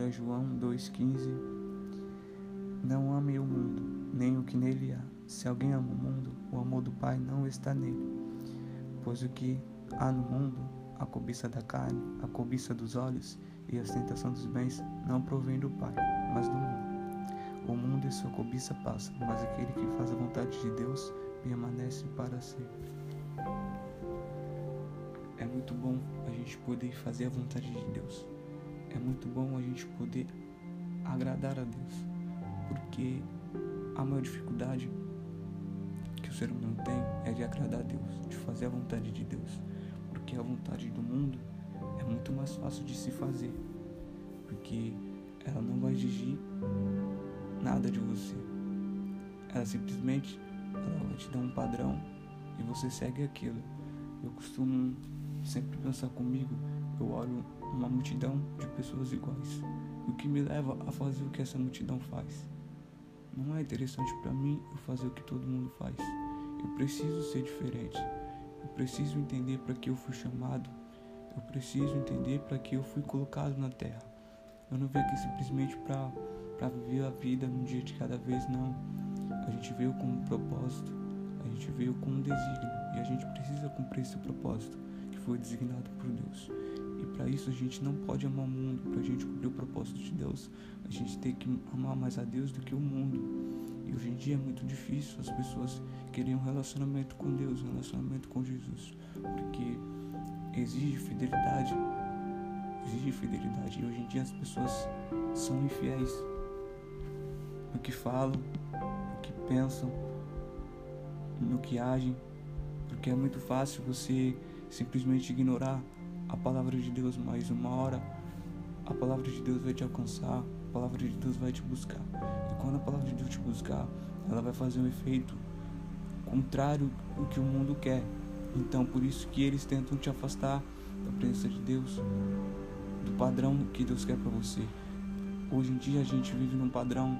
1 João 2,15 Não ame o mundo, nem o que nele há. Se alguém ama o mundo, o amor do Pai não está nele. Pois o que há no mundo, a cobiça da carne, a cobiça dos olhos e a ostentação dos bens, não provém do Pai, mas do mundo. O mundo e sua cobiça passam, mas aquele que faz a vontade de Deus permanece para sempre. É muito bom a gente poder fazer a vontade de Deus. É muito bom a gente poder agradar a Deus, porque a maior dificuldade que o ser humano tem é de agradar a Deus, de fazer a vontade de Deus, porque a vontade do mundo é muito mais fácil de se fazer, porque ela não vai exigir nada de você. Ela simplesmente ela vai te dar um padrão e você segue aquilo. Eu costumo sempre pensar comigo, eu olho uma multidão de pessoas iguais. O que me leva a fazer o que essa multidão faz? Não é interessante para mim eu fazer o que todo mundo faz. Eu preciso ser diferente. Eu preciso entender para que eu fui chamado. Eu preciso entender para que eu fui colocado na terra. Eu não venho aqui simplesmente para viver a vida num dia de cada vez, não. A gente veio com um propósito, a gente veio com um desígnio e a gente precisa cumprir esse propósito foi designado por Deus. E para isso a gente não pode amar o mundo, para a gente cumprir o propósito de Deus, a gente tem que amar mais a Deus do que o mundo. E hoje em dia é muito difícil as pessoas querem um relacionamento com Deus, um relacionamento com Jesus, porque exige fidelidade, exige fidelidade. E hoje em dia as pessoas são infiéis no que falam, no que pensam, no que agem, porque é muito fácil você simplesmente ignorar a palavra de Deus, mas uma hora a palavra de Deus vai te alcançar, a palavra de Deus vai te buscar. E quando a palavra de Deus te buscar, ela vai fazer um efeito contrário ao que o mundo quer. Então, por isso que eles tentam te afastar da presença de Deus, do padrão que Deus quer para você. Hoje em dia a gente vive num padrão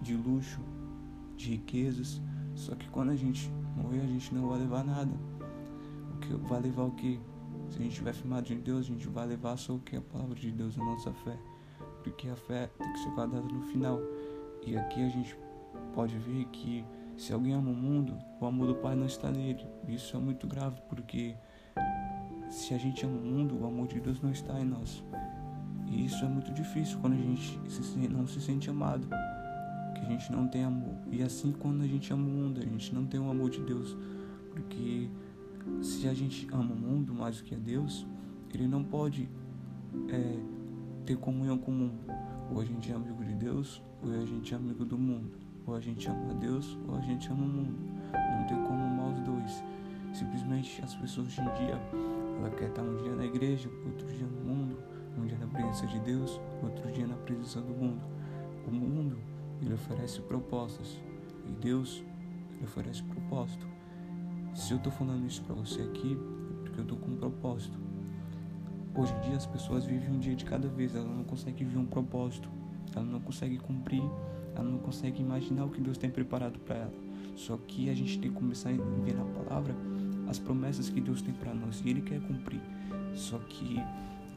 de luxo, de riquezas, só que quando a gente morrer, a gente não vai levar nada. Que vai levar o que? Se a gente estiver firmado em Deus, a gente vai levar só o que? A palavra de Deus, a nossa fé. Porque a fé tem que ser guardada no final. E aqui a gente pode ver que se alguém ama o mundo, o amor do Pai não está nele. Isso é muito grave, porque se a gente ama o mundo, o amor de Deus não está em nós. E isso é muito difícil quando a gente não se sente amado, que a gente não tem amor. E assim quando a gente ama o mundo, a gente não tem o amor de Deus, porque se a gente ama o mundo mais do que a Deus, ele não pode é, ter comunhão com o mundo. Ou a gente é amigo de Deus, ou a gente é amigo do mundo. Ou a gente ama a Deus, ou a gente ama o mundo. Não tem como amar os dois. Simplesmente as pessoas hoje em dia, ela quer estar um dia na igreja, outro dia no mundo, um dia na presença de Deus, outro dia na presença do mundo. O mundo, ele oferece propostas. E Deus, ele oferece propósito. Se eu estou falando isso para você aqui, é porque eu estou com um propósito. Hoje em dia as pessoas vivem um dia de cada vez, ela não consegue ver um propósito, ela não consegue cumprir, ela não consegue imaginar o que Deus tem preparado para ela. Só que a gente tem que começar a ver na palavra as promessas que Deus tem para nós e Ele quer cumprir. Só que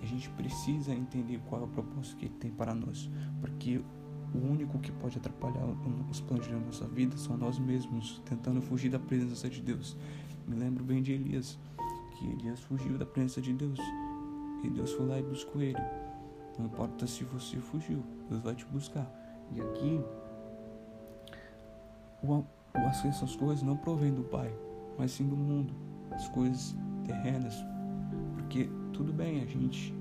a gente precisa entender qual é o propósito que Ele tem para nós, porque o único que pode atrapalhar os planos da nossa vida são nós mesmos, tentando fugir da presença de Deus. Me lembro bem de Elias, que Elias fugiu da presença de Deus e Deus foi lá e buscou ele. Não importa se você fugiu, Deus vai te buscar. E aqui, o, essas coisas não provêm do Pai, mas sim do mundo, as coisas terrenas. Porque tudo bem, a gente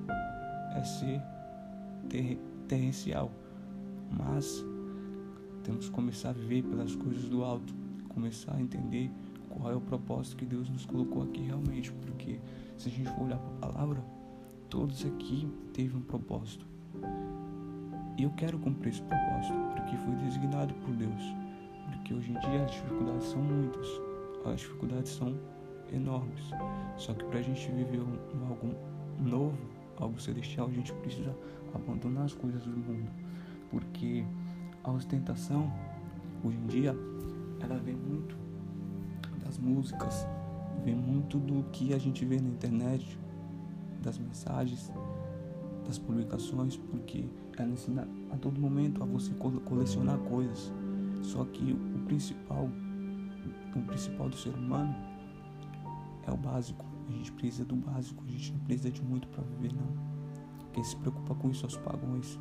é ser ter, terrencial mas temos que começar a viver pelas coisas do alto, começar a entender qual é o propósito que Deus nos colocou aqui realmente, porque se a gente for olhar para a palavra, todos aqui teve um propósito. E eu quero cumprir esse propósito, porque foi designado por Deus. Porque hoje em dia as dificuldades são muitas, as dificuldades são enormes. Só que para a gente viver algo novo, algo celestial, a gente precisa abandonar as coisas do mundo porque a ostentação, hoje em dia, ela vem muito das músicas, vem muito do que a gente vê na internet, das mensagens, das publicações, porque ela ensina a todo momento a você colecionar coisas. Só que o principal, o principal do ser humano é o básico. A gente precisa do básico, a gente não precisa de muito para viver, não. Quem se preocupa com isso aos pagões.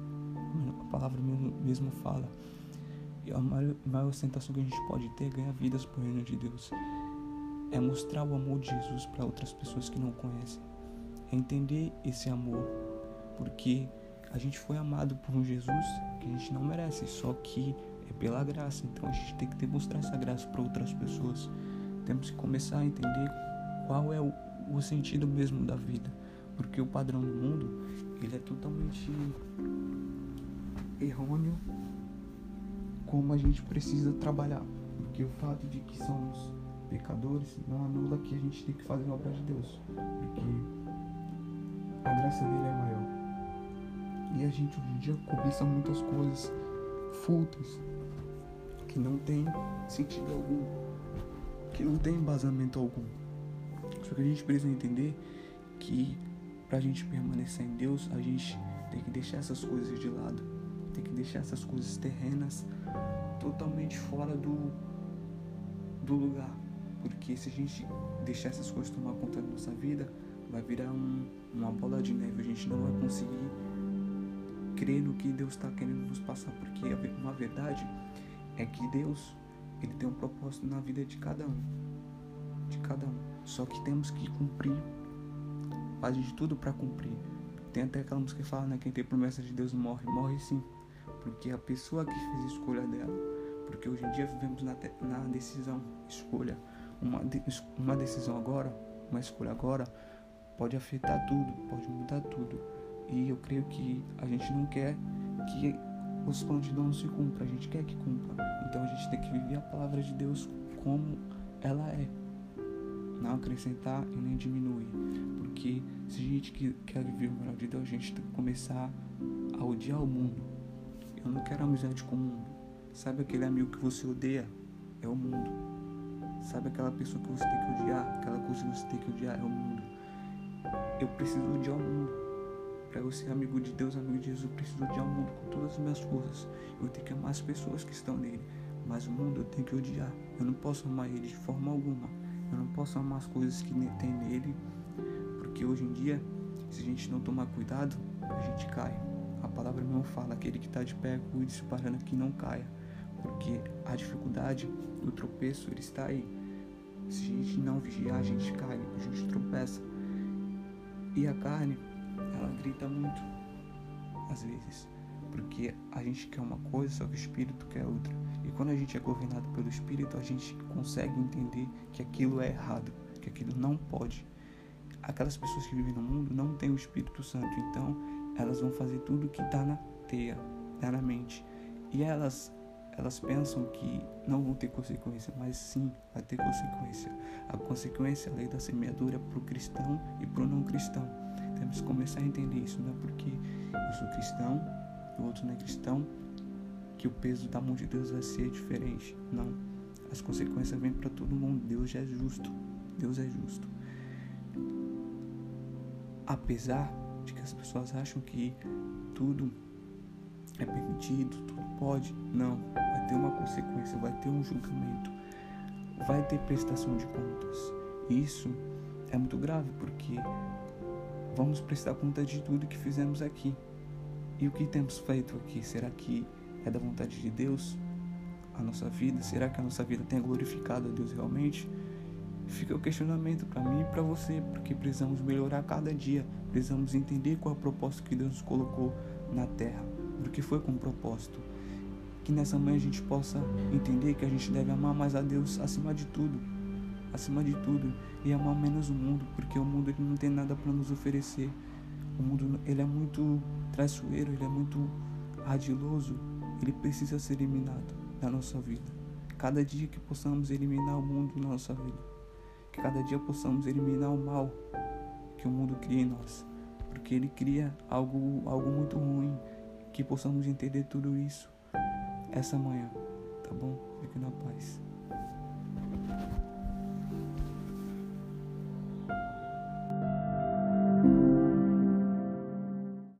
Palavra mesmo, fala. E a maior, maior ostentação que a gente pode ter é ganhar vidas por reino de Deus. É mostrar o amor de Jesus para outras pessoas que não conhecem. É entender esse amor. Porque a gente foi amado por um Jesus que a gente não merece, só que é pela graça. Então a gente tem que demonstrar essa graça para outras pessoas. Temos que começar a entender qual é o, o sentido mesmo da vida. Porque o padrão do mundo, ele é totalmente errôneo como a gente precisa trabalhar. Porque o fato de que somos pecadores não anula que a gente tem que fazer a obra de Deus. Porque a graça dele é maior. E a gente hoje em dia cobiça muitas coisas fúteis que não tem sentido algum, que não tem embasamento algum. Só que a gente precisa entender que pra gente permanecer em Deus, a gente tem que deixar essas coisas de lado, tem que deixar essas coisas terrenas totalmente fora do, do lugar. Porque se a gente deixar essas coisas tomar conta da nossa vida, vai virar um, uma bola de neve, a gente não vai conseguir crer no que Deus está querendo nos passar, porque uma verdade é que Deus ele tem um propósito na vida de cada um, de cada um. Só que temos que cumprir, fazer de tudo para cumprir. Tem até aquela música que fala, né, quem tem promessa de Deus morre, morre sim, porque a pessoa que fez a escolha dela, porque hoje em dia vivemos na, na decisão, escolha, uma, uma decisão agora, uma escolha agora pode afetar tudo, pode mudar tudo. E eu creio que a gente não quer que os planos de Deus não se cumpram, a gente quer que cumpra. Então a gente tem que viver a palavra de Deus como ela é. Não acrescentar e nem diminuir. Porque se a gente quer viver o melhor de Deus, a gente tem que começar a odiar o mundo. Eu não quero amizade com o mundo. Sabe aquele amigo que você odeia? É o mundo. Sabe aquela pessoa que você tem que odiar? Aquela coisa que você tem que odiar é o mundo. Eu preciso odiar o mundo para eu ser amigo de Deus, amigo de Jesus, eu preciso odiar o mundo com todas as minhas forças. Eu tenho que amar as pessoas que estão nele. Mas o mundo eu tenho que odiar. Eu não posso amar ele de forma alguma. Eu não posso amar as coisas que tem nele. Porque hoje em dia, se a gente não tomar cuidado, a gente cai. A palavra não fala, aquele que está de pé, cuide-se para que não caia. Porque a dificuldade do tropeço, ele está aí. Se a gente não vigiar, a gente cai, a gente tropeça. E a carne, ela grita muito, às vezes, porque a gente quer uma coisa, só que o espírito quer outra. E quando a gente é governado pelo espírito, a gente consegue entender que aquilo é errado, que aquilo não pode. Aquelas pessoas que vivem no mundo não têm o Espírito Santo, então elas vão fazer tudo que está na teia, tá na mente. E elas elas pensam que não vão ter consequência, mas sim vai ter consequência. A consequência é a lei da semeadura para o cristão e para o não cristão. Temos que começar a entender isso, não é porque eu sou cristão e o outro não é cristão que o peso da mão de Deus vai ser diferente. Não. As consequências vêm para todo mundo. Deus é justo. Deus é justo. Apesar de que as pessoas acham que tudo é permitido, tudo pode, não. Vai ter uma consequência, vai ter um julgamento, vai ter prestação de contas. Isso é muito grave porque vamos prestar conta de tudo que fizemos aqui. E o que temos feito aqui? Será que é da vontade de Deus a nossa vida? Será que a nossa vida tem glorificado a Deus realmente? Fica o questionamento para mim e para você, porque precisamos melhorar cada dia, precisamos entender qual é o propósito que Deus nos colocou na terra, porque foi com propósito. Que nessa manhã a gente possa entender que a gente deve amar mais a Deus acima de tudo acima de tudo e amar menos o mundo, porque o mundo ele não tem nada para nos oferecer. O mundo ele é muito traiçoeiro, ele é muito ardiloso, ele precisa ser eliminado da nossa vida. Cada dia que possamos eliminar o mundo na nossa vida, que cada dia possamos eliminar o mal que o mundo cria em nós, porque ele cria algo algo muito ruim, que possamos entender tudo isso essa manhã, tá bom? Fique na paz.